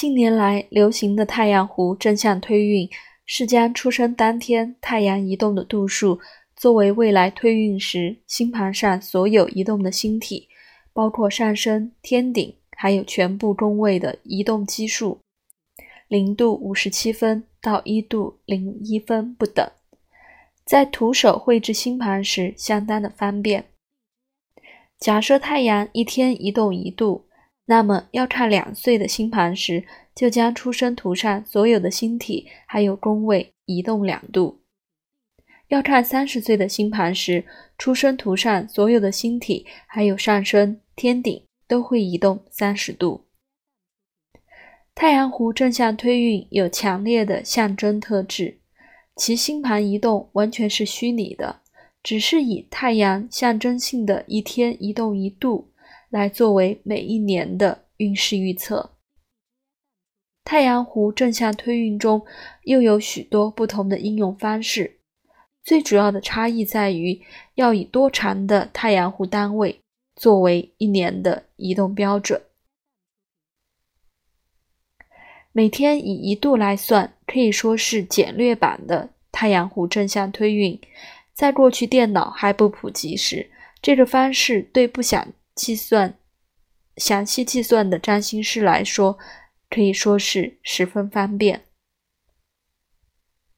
近年来流行的太阳弧正向推运，是将出生当天太阳移动的度数作为未来推运时星盘上所有移动的星体，包括上升、天顶，还有全部宫位的移动基数，零度五十七分到一度零一分不等，在徒手绘制星盘时相当的方便。假设太阳一天移动一度。那么要看两岁的星盘时，就将出生图上所有的星体还有宫位移动两度；要看三十岁的星盘时，出生图上所有的星体还有上升、天顶都会移动三十度。太阳弧正向推运有强烈的象征特质，其星盘移动完全是虚拟的，只是以太阳象征性的一天移动一度。来作为每一年的运势预测。太阳弧正向推运中又有许多不同的应用方式，最主要的差异在于要以多长的太阳弧单位作为一年的移动标准。每天以一度来算，可以说是简略版的太阳弧正向推运。在过去电脑还不普及时，这个方式对不想。计算详细计算的占星师来说，可以说是十分方便。